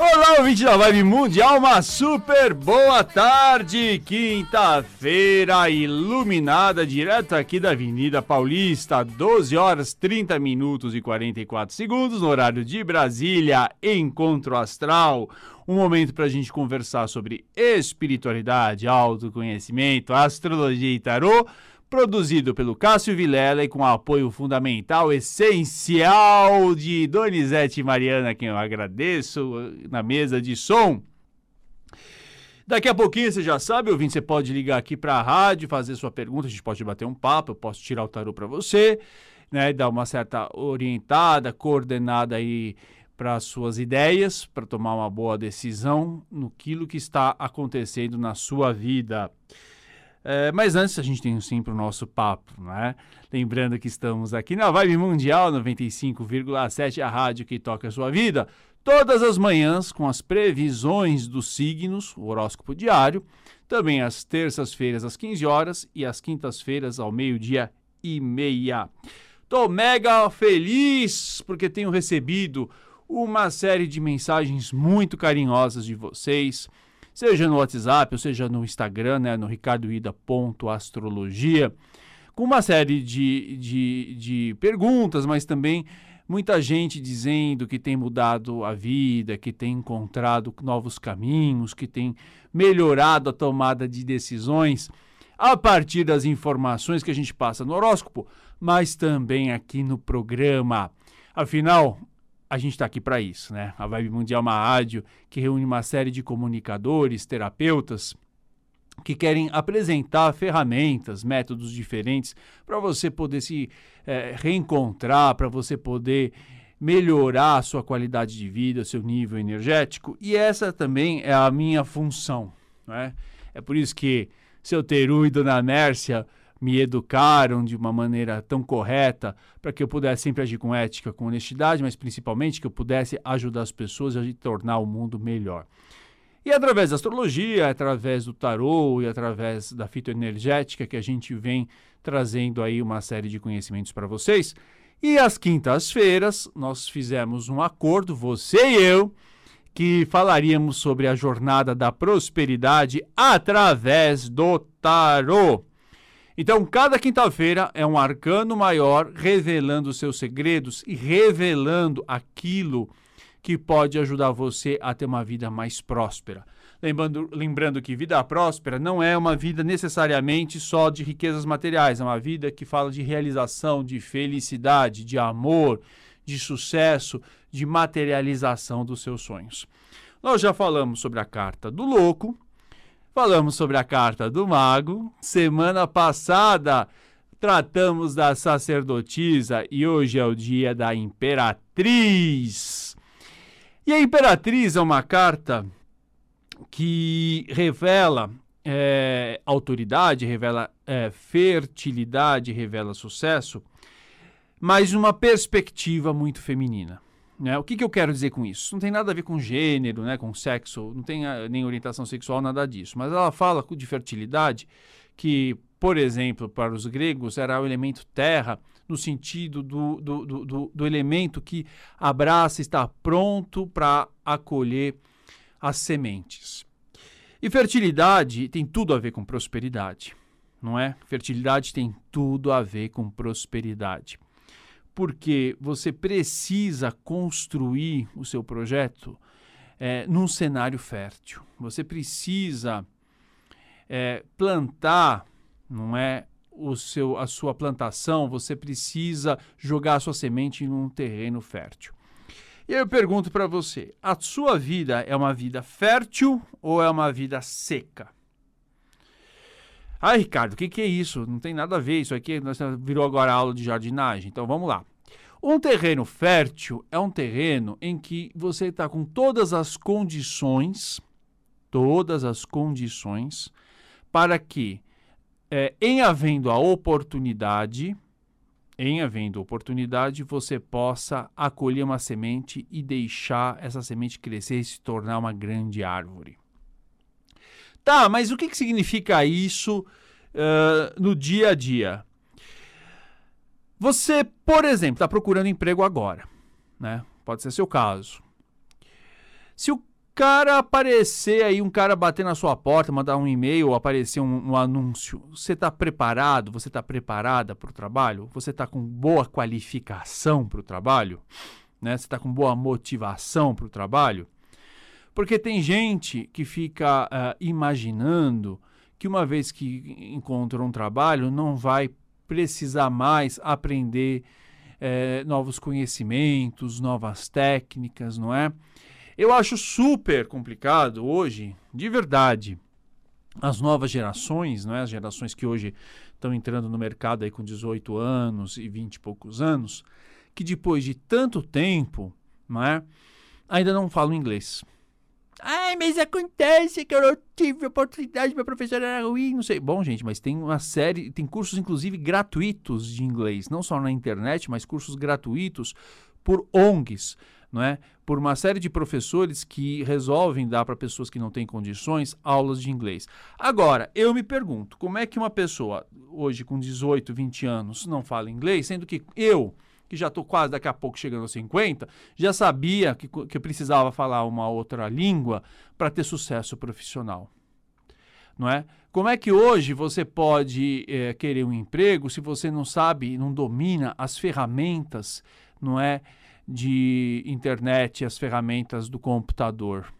Olá, ouvinte da Vibe Mundial, uma super boa tarde! Quinta-feira iluminada, direto aqui da Avenida Paulista, 12 horas 30 minutos e 44 segundos, no horário de Brasília, Encontro Astral. Um momento para a gente conversar sobre espiritualidade, autoconhecimento, astrologia e tarô produzido pelo Cássio Vilela e com apoio fundamental, essencial de Donizete e Mariana, quem eu agradeço, na mesa de som. Daqui a pouquinho, você já sabe, ouvinte, você pode ligar aqui para a rádio, fazer sua pergunta, a gente pode bater um papo, eu posso tirar o tarô para você, né, dar uma certa orientada, coordenada aí para suas ideias, para tomar uma boa decisão no que está acontecendo na sua vida. É, mas antes a gente tem sempre o nosso papo, né? Lembrando que estamos aqui na Vibe Mundial 95,7, a rádio que toca a sua vida, todas as manhãs com as previsões dos signos, o horóscopo diário, também às terças-feiras às 15 horas e às quintas-feiras ao meio-dia e meia. Tô mega feliz porque tenho recebido uma série de mensagens muito carinhosas de vocês seja no WhatsApp ou seja no Instagram, né, no ricardoida.astrologia, com uma série de, de, de perguntas, mas também muita gente dizendo que tem mudado a vida, que tem encontrado novos caminhos, que tem melhorado a tomada de decisões a partir das informações que a gente passa no horóscopo, mas também aqui no programa. Afinal, a gente está aqui para isso, né? A Vibe Mundial é uma rádio que reúne uma série de comunicadores, terapeutas que querem apresentar ferramentas, métodos diferentes para você poder se é, reencontrar, para você poder melhorar a sua qualidade de vida, seu nível energético. E essa também é a minha função, né? É por isso que seu Teru e Dona Mércia me educaram de uma maneira tão correta para que eu pudesse sempre agir com ética, com honestidade, mas principalmente que eu pudesse ajudar as pessoas a tornar o mundo melhor. E através da astrologia, através do tarô e através da fitoenergética que a gente vem trazendo aí uma série de conhecimentos para vocês. E às quintas-feiras nós fizemos um acordo, você e eu, que falaríamos sobre a jornada da prosperidade através do tarô. Então, cada quinta-feira é um arcano maior revelando seus segredos e revelando aquilo que pode ajudar você a ter uma vida mais próspera. Lembrando, lembrando que vida próspera não é uma vida necessariamente só de riquezas materiais, é uma vida que fala de realização, de felicidade, de amor, de sucesso, de materialização dos seus sonhos. Nós já falamos sobre a carta do louco, Falamos sobre a carta do mago. Semana passada tratamos da sacerdotisa e hoje é o dia da imperatriz. E a imperatriz é uma carta que revela é, autoridade, revela é, fertilidade, revela sucesso, mas uma perspectiva muito feminina. Né? O que, que eu quero dizer com isso? Não tem nada a ver com gênero, né? com sexo, não tem a, nem orientação sexual, nada disso. Mas ela fala de fertilidade, que, por exemplo, para os gregos era o elemento terra, no sentido do, do, do, do elemento que abraça, está pronto para acolher as sementes. E fertilidade tem tudo a ver com prosperidade, não é? Fertilidade tem tudo a ver com prosperidade porque você precisa construir o seu projeto é, num cenário fértil. Você precisa é, plantar, não é? O seu, a sua plantação, você precisa jogar a sua semente num terreno fértil. E eu pergunto para você: a sua vida é uma vida fértil ou é uma vida seca? Ah, Ricardo, o que, que, é isso? Não tem nada a ver. Isso aqui virou agora aula de jardinagem. Então vamos lá. Um terreno fértil é um terreno em que você está com todas as condições, todas as condições, para que, é, em havendo a oportunidade, em havendo oportunidade, você possa acolher uma semente e deixar essa semente crescer e se tornar uma grande árvore. Tá, mas o que, que significa isso uh, no dia a dia? Você, por exemplo, está procurando emprego agora, né? Pode ser seu caso. Se o cara aparecer aí, um cara bater na sua porta, mandar um e-mail, aparecer um, um anúncio, você está preparado? Você está preparada para o trabalho? Você está com boa qualificação para o trabalho? Né? Você está com boa motivação para o trabalho? Porque tem gente que fica uh, imaginando que uma vez que encontra um trabalho, não vai precisar mais aprender eh, novos conhecimentos, novas técnicas, não é? Eu acho super complicado hoje, de verdade, as novas gerações, não é? as gerações que hoje estão entrando no mercado aí com 18 anos e 20 e poucos anos, que depois de tanto tempo, não é? ainda não falam inglês. Ai, mas acontece que eu não tive oportunidade, meu professor era ruim, não sei. Bom, gente, mas tem uma série, tem cursos inclusive gratuitos de inglês, não só na internet, mas cursos gratuitos por ONGs não é? Por uma série de professores que resolvem dar para pessoas que não têm condições aulas de inglês. Agora, eu me pergunto, como é que uma pessoa hoje com 18, 20 anos não fala inglês, sendo que eu, que já estou quase daqui a pouco chegando aos 50, já sabia que, que eu precisava falar uma outra língua para ter sucesso profissional. Não é? Como é que hoje você pode é, querer um emprego se você não sabe, não domina as ferramentas, não é? de internet, as ferramentas do computador.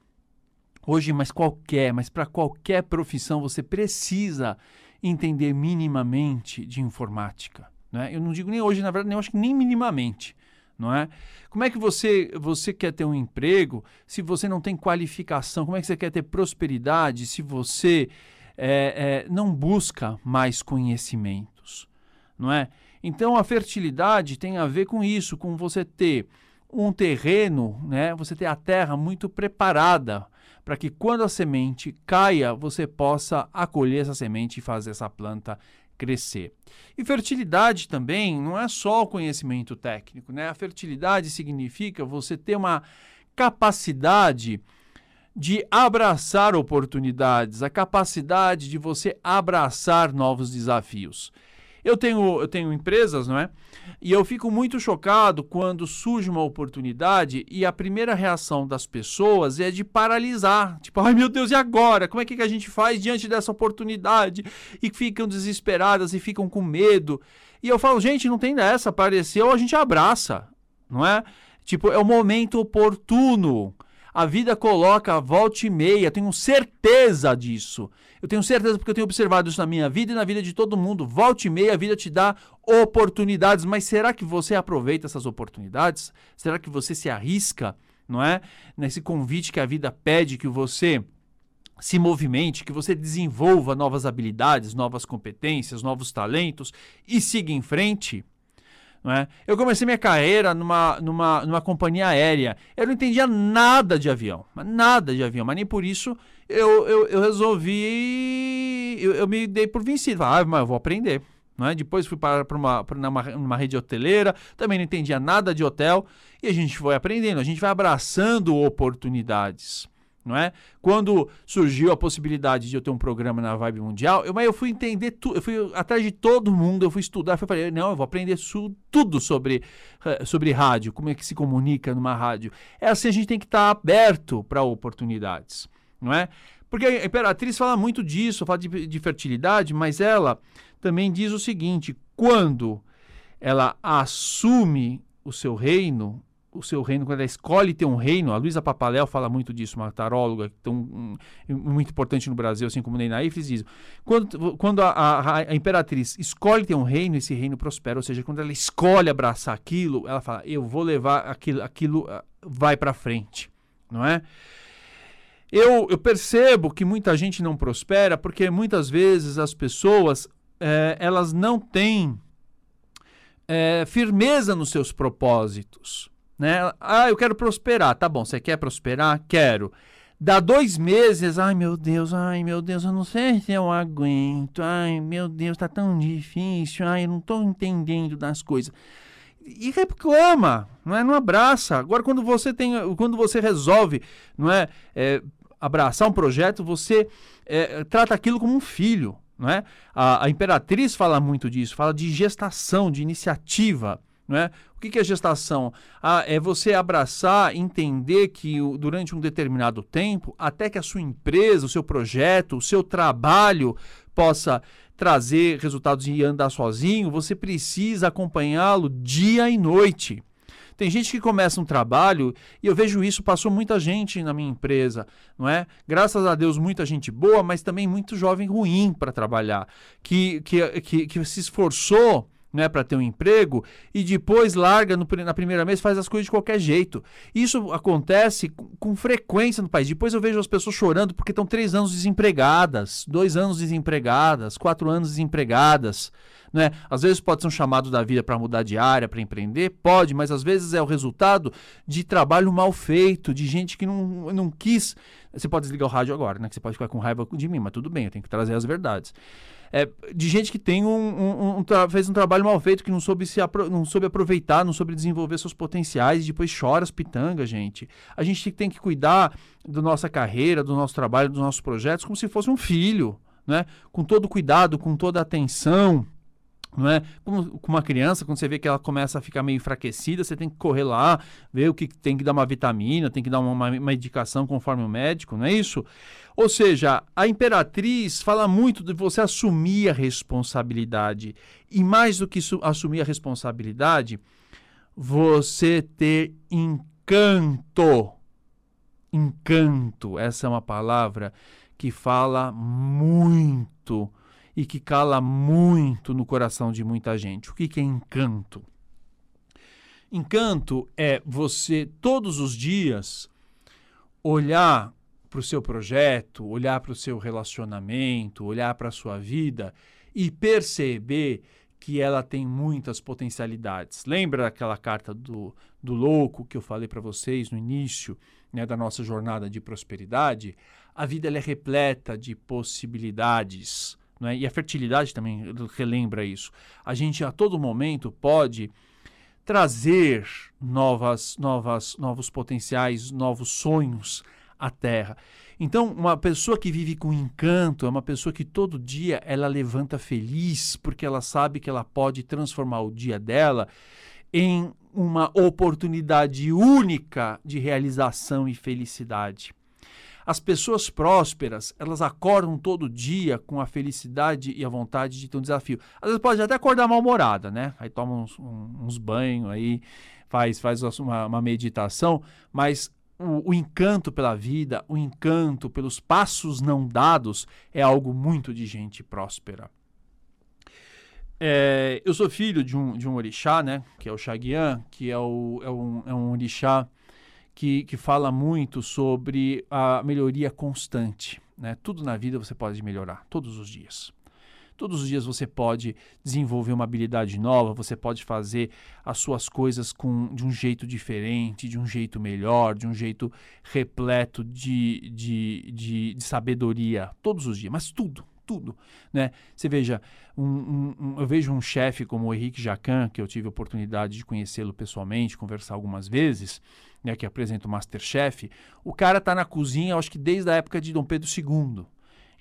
Hoje, mas qualquer, mas para qualquer profissão você precisa entender minimamente de informática. Né? Eu não digo nem hoje, na verdade, eu acho que nem minimamente. Não é? Como é que você, você quer ter um emprego se você não tem qualificação? Como é que você quer ter prosperidade se você é, é, não busca mais conhecimentos? Não é? Então a fertilidade tem a ver com isso, com você ter um terreno, né? Você ter a terra muito preparada para que quando a semente caia, você possa acolher essa semente e fazer essa planta crescer. E fertilidade também não é só o conhecimento técnico, né? A fertilidade significa você ter uma capacidade de abraçar oportunidades, a capacidade de você abraçar novos desafios. Eu tenho, eu tenho empresas, não é? E eu fico muito chocado quando surge uma oportunidade e a primeira reação das pessoas é de paralisar. Tipo, ai meu Deus, e agora? Como é que a gente faz diante dessa oportunidade? E ficam desesperadas e ficam com medo. E eu falo, gente, não tem dessa. Apareceu, a gente abraça, não é? Tipo, é o momento oportuno. A vida coloca volta e meia, tenho certeza disso. Eu tenho certeza porque eu tenho observado isso na minha vida e na vida de todo mundo. Volta e meia, a vida te dá oportunidades, mas será que você aproveita essas oportunidades? Será que você se arrisca, não é? Nesse convite que a vida pede que você se movimente, que você desenvolva novas habilidades, novas competências, novos talentos e siga em frente? É? Eu comecei minha carreira numa, numa, numa companhia aérea. Eu não entendia nada de avião, nada de avião, mas nem por isso eu, eu, eu resolvi. Eu, eu, me dei por vencido. Ah, mas eu vou aprender. É? Depois fui para, para uma, para uma, uma rede hoteleira, também não entendia nada de hotel, e a gente foi aprendendo, a gente vai abraçando oportunidades não é? Quando surgiu a possibilidade de eu ter um programa na Vibe Mundial, eu, mas eu fui entender tudo, eu fui atrás de todo mundo, eu fui estudar, eu falei, não, eu vou aprender tudo sobre, eh, sobre rádio, como é que se comunica numa rádio. É assim, a gente tem que estar aberto para oportunidades, não é? Porque a Imperatriz fala muito disso, fala de, de fertilidade, mas ela também diz o seguinte: quando ela assume o seu reino, o seu reino, quando ela escolhe ter um reino, a Luísa Papaléu fala muito disso, uma taróloga tão, um, muito importante no Brasil, assim como Ney Naif, diz quando, quando a, a, a, imperatriz escolhe ter um reino, esse reino prospera, ou seja, quando ela escolhe abraçar aquilo, ela fala, eu vou levar aquilo, aquilo ah, vai para frente, não é? Eu, eu percebo que muita gente não prospera porque muitas vezes as pessoas, é, elas não têm é, firmeza nos seus propósitos, né? Ah, eu quero prosperar. Tá bom, você quer prosperar? Quero. Dá dois meses, ai meu Deus, ai meu Deus, eu não sei se eu aguento, ai meu Deus, tá tão difícil, ai eu não tô entendendo das coisas. E reclama, não é? Não abraça. Agora, quando você tem, quando você resolve, não é, é abraçar um projeto, você é, trata aquilo como um filho, não é? A, a Imperatriz fala muito disso, fala de gestação, de iniciativa É? O que, que é gestação? Ah, é você abraçar, entender que durante um determinado tempo, até que a sua empresa, o seu projeto, o seu trabalho possa trazer resultados e andar sozinho, você precisa acompanhá-lo dia e noite. Tem gente que começa um trabalho e eu vejo isso, passou muita gente na minha empresa, não é? Graças a Deus, muita gente boa, mas também muito jovem ruim para trabalhar, que, que, que, que se esforçou né, para ter um emprego e depois larga no, na primeira mês faz as coisas de qualquer jeito. Isso acontece com, com, frequência no país. Depois eu vejo as pessoas chorando porque estão três anos desempregadas, dois anos desempregadas, quatro anos desempregadas. Né? Às vezes pode ser um chamado da vida para mudar de área, para empreender, pode, mas às vezes é o resultado de trabalho mal feito, de gente que não, não quis. Você pode desligar o rádio agora, né? Que você pode ficar com raiva de mim, mas tudo bem, eu tenho que trazer as verdades é, de gente que tem um, um, um, fez um trabalho mal feito, que não soube, se não soube aproveitar, não soube desenvolver seus potenciais, e depois chora as pitangas, gente. A gente tem que cuidar da nossa carreira, do nosso trabalho, dos nossos projetos, como se fosse um filho, né? com todo cuidado, com toda atenção não é? Como com uma criança, quando você vê que ela começa a ficar meio enfraquecida, você tem que correr lá, ver o que tem que dar uma vitamina, tem que dar uma, uma medicação conforme o médico, não é isso? Ou seja, a imperatriz fala muito de você assumir a responsabilidade. E mais do que assumir a responsabilidade, você ter encanto. Encanto, essa é uma palavra que fala muito e que cala muito no coração de muita gente. O que, que é encanto? Encanto é você todos os dias olhar para o seu projeto, olhar para o seu relacionamento, olhar para a sua vida e perceber que ela tem muitas potencialidades. Lembra aquela carta do, do louco que eu falei para vocês no início né, da nossa jornada de prosperidade? A vida é repleta de possibilidades. Né? E a fertilidade também relembra isso. A gente a todo momento pode trazer novas, novas, novos potenciais, novos sonhos à Terra. Então, uma pessoa que vive com encanto é uma pessoa que todo dia ela levanta feliz, porque ela sabe que ela pode transformar o dia dela em uma oportunidade única de realização e felicidade. As pessoas prósperas, elas acordam todo dia com a felicidade e a vontade de ter um desafio. Às vezes pode até acordar mal-humorada, né? Aí toma uns, uns banhos, aí faz, faz uma, uma meditação, mas o, o, encanto pela vida, o encanto pelos passos não dados é algo muito de gente próspera. É, eu sou filho de um, de um orixá, né? Que é o Xaguian, que é, o, é, um, é um orixá que, que fala muito sobre a melhoria constante. Né? Tudo na vida você pode melhorar, todos os dias. Todos os dias você pode desenvolver uma habilidade nova, você pode fazer as suas coisas com, de um jeito diferente, de um jeito melhor, de um jeito repleto de, de, de, de sabedoria, todos os dias, mas tudo, tudo, né? Você veja, um, um, um, eu vejo um chefe como o Henrique Jacan, que eu tive a oportunidade de conhecê-lo pessoalmente, conversar algumas vezes, né, que apresenta o Masterchef, o cara tá na cozinha, acho que desde a época de Dom Pedro II,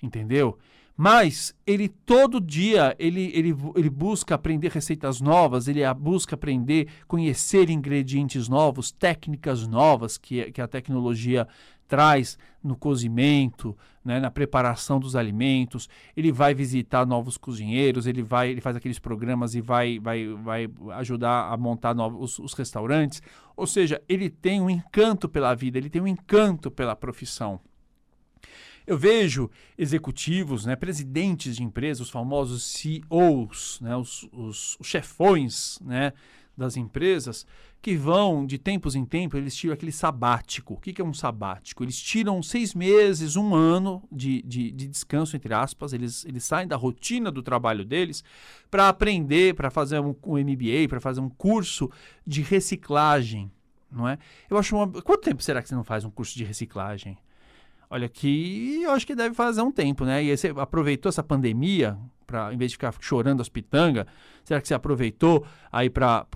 entendeu? Mas ele todo dia ele, ele, ele busca aprender receitas novas, ele busca aprender, conhecer ingredientes novos, técnicas novas que, que a tecnologia traz no cozimento, né, na preparação dos alimentos. Ele vai visitar novos cozinheiros, ele vai, ele faz aqueles programas e vai, vai, vai ajudar a montar novos os restaurantes. Ou seja, ele tem um encanto pela vida, ele tem um encanto pela profissão. Eu vejo executivos, né, presidentes de empresas, os famosos CEOs, né, os, os, os chefões né, das empresas, que vão de tempos em tempos, eles tiram aquele sabático. O que, que é um sabático? Eles tiram seis meses, um ano de, de, de descanso, entre aspas, eles, eles saem da rotina do trabalho deles para aprender, para fazer um, um MBA, para fazer um curso de reciclagem. Não é? Eu acho uma... Quanto tempo será que você não faz um curso de reciclagem? Olha, que eu acho que deve fazer um tempo, né? E você aproveitou essa pandemia em vez de ficar chorando as pitangas? Será que você aproveitou aí para.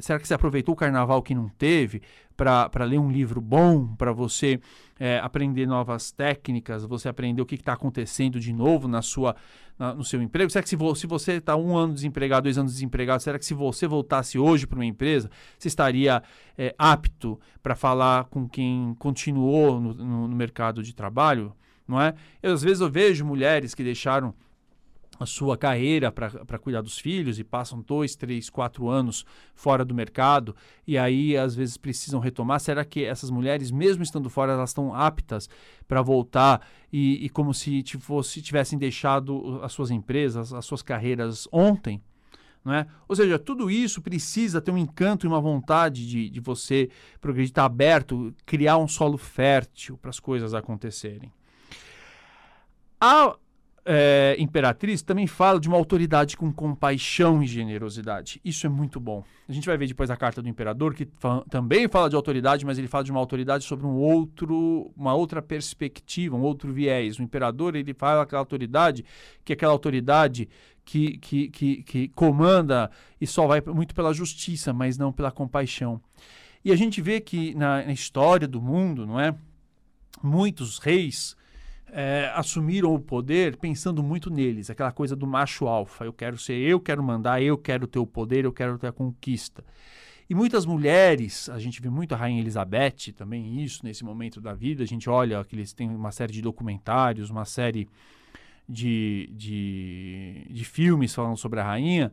Será que você aproveitou o carnaval que não teve para ler um livro bom, para você é, aprender novas técnicas, você aprender o que está acontecendo de novo na sua, na, no seu emprego? Será que se, vo, se você está um ano desempregado, dois anos desempregado, será que se você voltasse hoje para uma empresa, você estaria é, apto para falar com quem continuou no, no, no mercado de trabalho? Não é? Eu, às vezes eu vejo mulheres que deixaram a sua carreira para cuidar dos filhos e passam dois, três, quatro anos fora do mercado e aí às vezes precisam retomar. Será que essas mulheres, mesmo estando fora, elas estão aptas para voltar e, e, como se fosse, tivessem deixado as suas empresas, as suas carreiras ontem? Não é? Ou seja, tudo isso precisa ter um encanto e uma vontade de, de você progredir, estar aberto, criar um solo fértil para as coisas acontecerem. A é, Imperatriz também fala de uma autoridade com compaixão e generosidade. Isso é muito bom. A gente vai ver depois a carta do imperador, que fa também fala de autoridade, mas ele fala de uma autoridade sobre um outro, uma outra perspectiva, um outro viés. O imperador ele fala aquela autoridade, que é aquela autoridade que, que, que, que comanda e só vai muito pela justiça, mas não pela compaixão. E a gente vê que na, na história do mundo, não é? Muitos reis é, assumiram o poder pensando muito neles, aquela coisa do macho alfa. Eu quero ser, eu quero mandar, eu quero ter o poder, eu quero ter a conquista. E muitas mulheres, a gente vê muito a Rainha Elizabeth também isso nesse momento da vida. A gente olha que eles têm uma série de documentários, uma série de, de, de filmes falando sobre a rainha.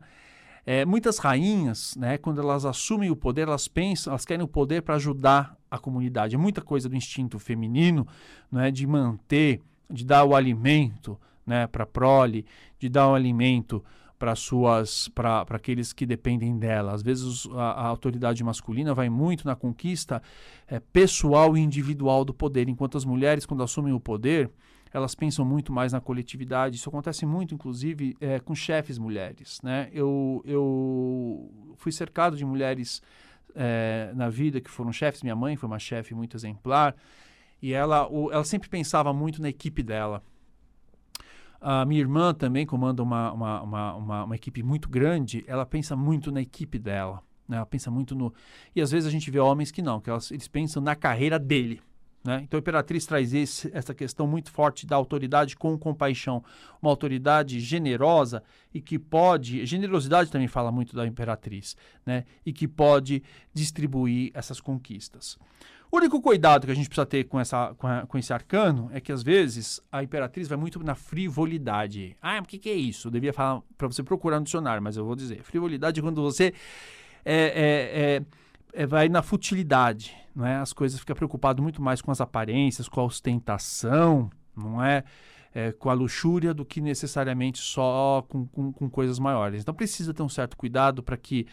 É, muitas rainhas, né, quando elas assumem o poder, elas pensam, elas querem o poder para ajudar a comunidade. É muita coisa do instinto feminino, né, de manter de dar o alimento né, para a prole, de dar o alimento para suas para aqueles que dependem dela. Às vezes a, a, autoridade masculina vai muito na conquista é, pessoal e individual do poder, enquanto as mulheres, quando assumem o poder, elas pensam muito mais na coletividade. Isso acontece muito, inclusive, é, com chefes mulheres. Né? Eu, eu fui cercado de mulheres é, na vida que foram chefes. Minha mãe foi uma chefe muito exemplar. E ela, o, ela sempre pensava muito na equipe dela. A minha irmã também comanda uma, uma, uma, uma, uma equipe muito grande, ela pensa muito na equipe dela. Né? Ela pensa muito no. E às vezes a gente vê homens que não, que elas, eles pensam na carreira dele. Né? Então a Imperatriz traz esse, essa questão muito forte da autoridade com compaixão, uma autoridade generosa e que pode, generosidade também fala muito da Imperatriz, né? e que pode distribuir essas conquistas. O único cuidado que a gente precisa ter com, essa, com, a, com esse arcano é que, às vezes, a imperatriz vai muito na frivolidade. Ah, o que, que é isso? Eu devia falar para você procurar no dicionário, mas eu vou dizer. Frivolidade é quando você é, é, é, é, vai na futilidade, não é? As coisas ficam preocupado muito mais com as aparências, com a ostentação, não é? É com a luxúria do que necessariamente só com, com, com coisas maiores. Então precisa ter um certo cuidado para que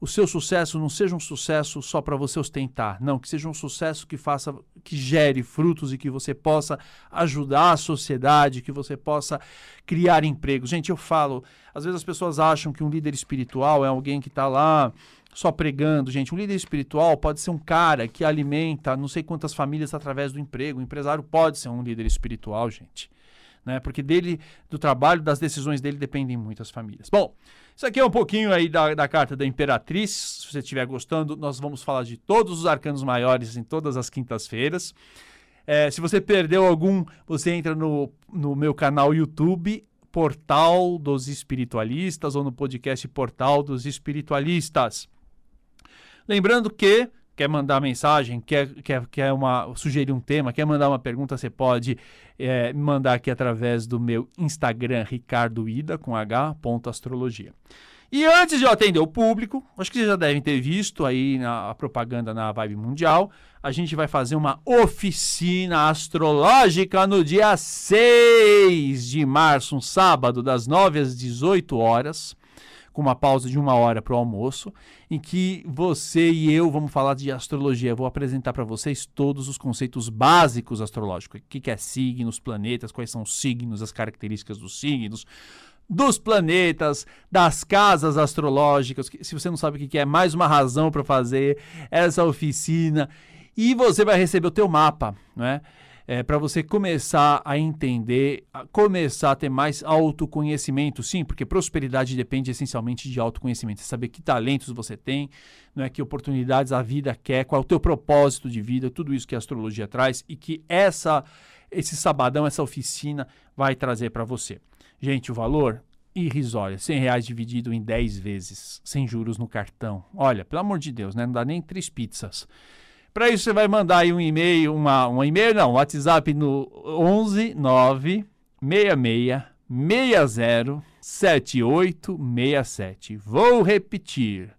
o seu sucesso não seja um sucesso só para você ostentar, não, que seja um sucesso que faça, que gere frutos e que você possa ajudar a sociedade, que você possa criar empregos. Gente, eu falo, às vezes as pessoas acham que um líder espiritual é alguém que está lá só pregando, gente. Um líder espiritual pode ser um cara que alimenta não sei quantas famílias através do emprego. O empresário pode ser um líder espiritual, gente né? Porque dele, do trabalho, das decisões dele dependem muitas famílias. Bom, isso aqui é um pouquinho aí da, da carta da Imperatriz. Se você estiver gostando, nós vamos falar de todos os arcanos maiores em todas as quintas-feiras. É, se você perdeu algum, você entra no, no meu canal YouTube, Portal dos Espiritualistas, ou no podcast Portal dos Espiritualistas. Lembrando que quer mandar mensagem, quer, quer, quer uma, sugerir um tema, quer mandar uma pergunta, você pode é, mandar aqui através do meu Instagram, Ricardo Ida, com H, ponto astrologia. E antes de eu atender o público, acho que vocês já devem ter visto aí na, a propaganda na Vibe Mundial, a gente vai fazer uma oficina astrológica no dia 6 de março, um sábado, das 9 às 18 horas com uma pausa de uma hora para o almoço, em que você e eu vamos falar de astrologia. Eu vou apresentar para vocês todos os conceitos básicos astrológicos. O que é signos, planetas, quais são os signos, as características dos signos, dos planetas, das casas astrológicas. Se você não sabe o que é, mais uma razão para fazer essa oficina. E você vai receber o teu mapa, não é? É, para você começar a entender, a começar a ter mais autoconhecimento, sim, porque prosperidade depende essencialmente de autoconhecimento. Você saber que talentos você tem, não é que oportunidades a vida quer, qual é o teu propósito de vida, tudo isso que a astrologia traz e que essa esse sabadão, essa oficina vai trazer para você. Gente, o valor irrisório, 100 reais dividido em 10 vezes, sem juros no cartão. Olha, pelo amor de Deus, né? não dá nem três pizzas. Para isso, você vai mandar um e-mail, uma, um e-mail, não, um WhatsApp no 11 9 66 60 7867. Vou repetir: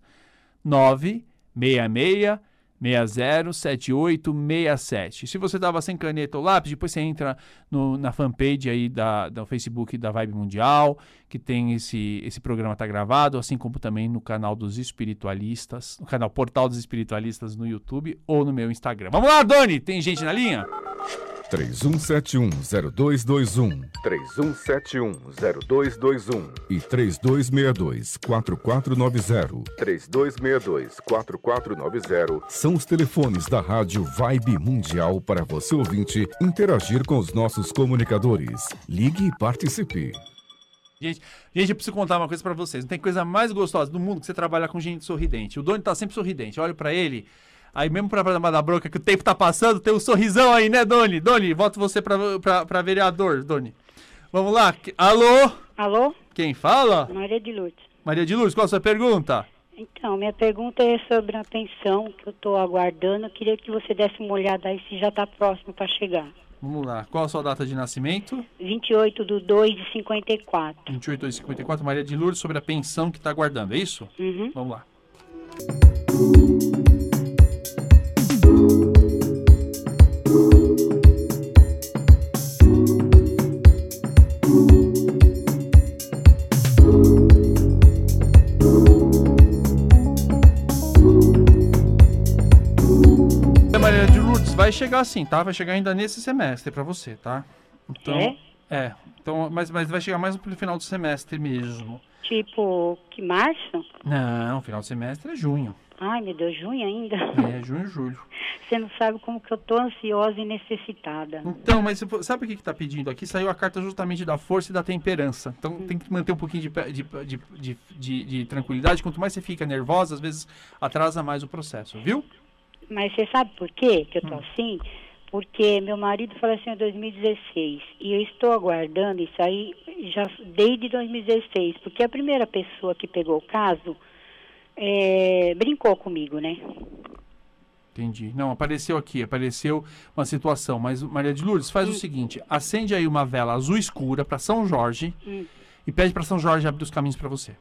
966 607867. Se você estava sem caneta ou lápis, depois você entra no, na fanpage aí da, do Facebook da Vibe Mundial, que tem esse, esse programa tá gravado, assim como também no canal dos espiritualistas, no canal Portal dos Espiritualistas no YouTube ou no meu Instagram. Vamos lá, Doni! Tem gente na linha? 31710221. 31710221. E 3262-4490. 3262-4490. São os telefones da Rádio Vibe Mundial para você ouvinte interagir com os nossos comunicadores. Ligue e participe. Gente, gente, eu preciso contar uma coisa para vocês. Não tem coisa mais gostosa do mundo que você trabalhar com gente sorridente. O Doni tá sempre sorridente. Olho para ele, Aí mesmo pra dar bronca que o tempo tá passando, tem um sorrisão aí, né, Doni? Doni, voto você pra, pra, pra vereador, Doni. Vamos lá. Alô? Alô? Quem fala? Maria de Lourdes. Maria de Lourdes, qual a sua pergunta? Então, minha pergunta é sobre a pensão que eu estou aguardando. Eu queria que você desse uma olhada aí se já está próximo para chegar. Vamos lá. Qual a sua data de nascimento? 28 de 2 de 54. 28 de 2 de 54. Maria de Lourdes, sobre a pensão que está aguardando, é isso? Uhum. Vamos lá. Vai chegar assim, tá? Vai chegar ainda nesse semestre para você, tá? Então, é? É. Então, mas, mas vai chegar mais no final do semestre mesmo. Tipo, que março? Não, final do semestre é junho. Ai, meu Deus, junho ainda? É, junho e julho. Você não sabe como que eu tô ansiosa e necessitada. Então, mas sabe o que que tá pedindo aqui? Saiu a carta justamente da força e da temperança. Então hum. tem que manter um pouquinho de, de, de, de, de tranquilidade. Quanto mais você fica nervosa, às vezes atrasa mais o processo, viu? Mas você sabe por quê que eu tô hum. assim? Porque meu marido faleceu em 2016 e eu estou aguardando isso aí já desde 2016, porque a primeira pessoa que pegou o caso é, brincou comigo, né? Entendi. Não, apareceu aqui, apareceu uma situação. Mas, Maria de Lourdes, faz hum. o seguinte: acende aí uma vela azul escura para São Jorge hum. e pede para São Jorge abrir os caminhos para você.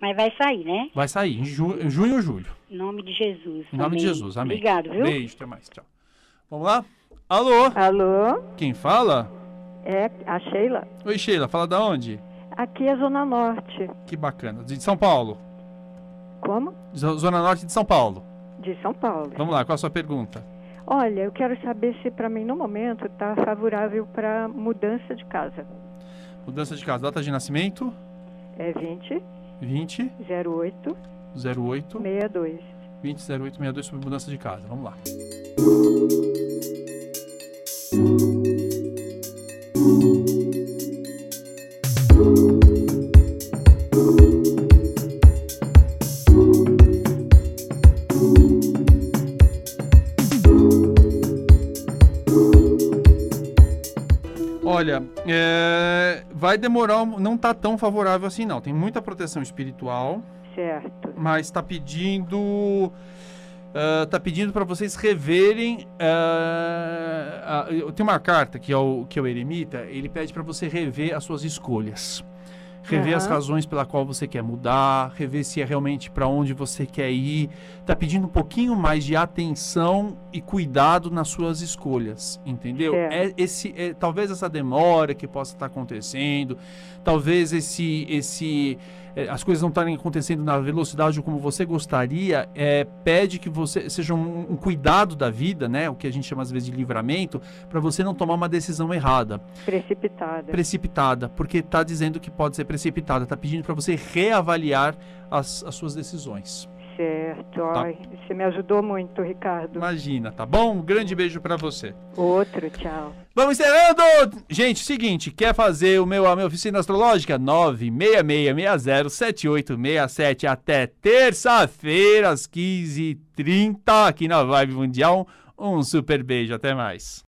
Mas vai sair, né? Vai sair, em, ju em junho ou julho. Em nome de Jesus. Em nome amém. de Jesus, amém. Obrigado, viu? Beijo, até mais, tchau. Vamos lá? Alô? Alô? Quem fala? É a Sheila. Oi, Sheila, fala da onde? Aqui é Zona Norte. Que bacana. De São Paulo? Como? Zona Norte de São Paulo. De São Paulo. Vamos lá, qual a sua pergunta? Olha, eu quero saber se para mim no momento está favorável para mudança de casa. Mudança de casa. Data de nascimento? É 20 20 08 08 62 20 08 62 sobre mudança de casa. Vamos lá. Demorar, não tá tão favorável assim não. Tem muita proteção espiritual. Certo. Mas está pedindo uh, tá pedindo para vocês reverem. Uh, uh, tem uma carta que é o que é o eremita. Ele pede para você rever as suas escolhas rever uhum. as razões pela qual você quer mudar, rever se é realmente para onde você quer ir. Tá pedindo um pouquinho mais de atenção e cuidado nas suas escolhas, entendeu? É esse é, talvez essa demora que possa estar tá acontecendo, talvez esse esse é, as coisas não estarem acontecendo na velocidade como você gostaria, é, pede que você seja um, um, cuidado da vida, né? O que a gente chama às vezes de livramento, para você não tomar uma decisão errada. Precipitada. Precipitada, porque está dizendo que pode ser precipitada, está pedindo para você reavaliar as, as suas decisões. certo. Ai, você me ajudou muito, Ricardo. Imagina, tá bom? Um grande beijo pra você. Outro, tchau. Vamos encerrando! Gente, seguinte, quer fazer o meu, a minha oficina astrológica? 966607867 até terça-feira, às 15h30, aqui na Vibe Mundial. Um super beijo, até mais.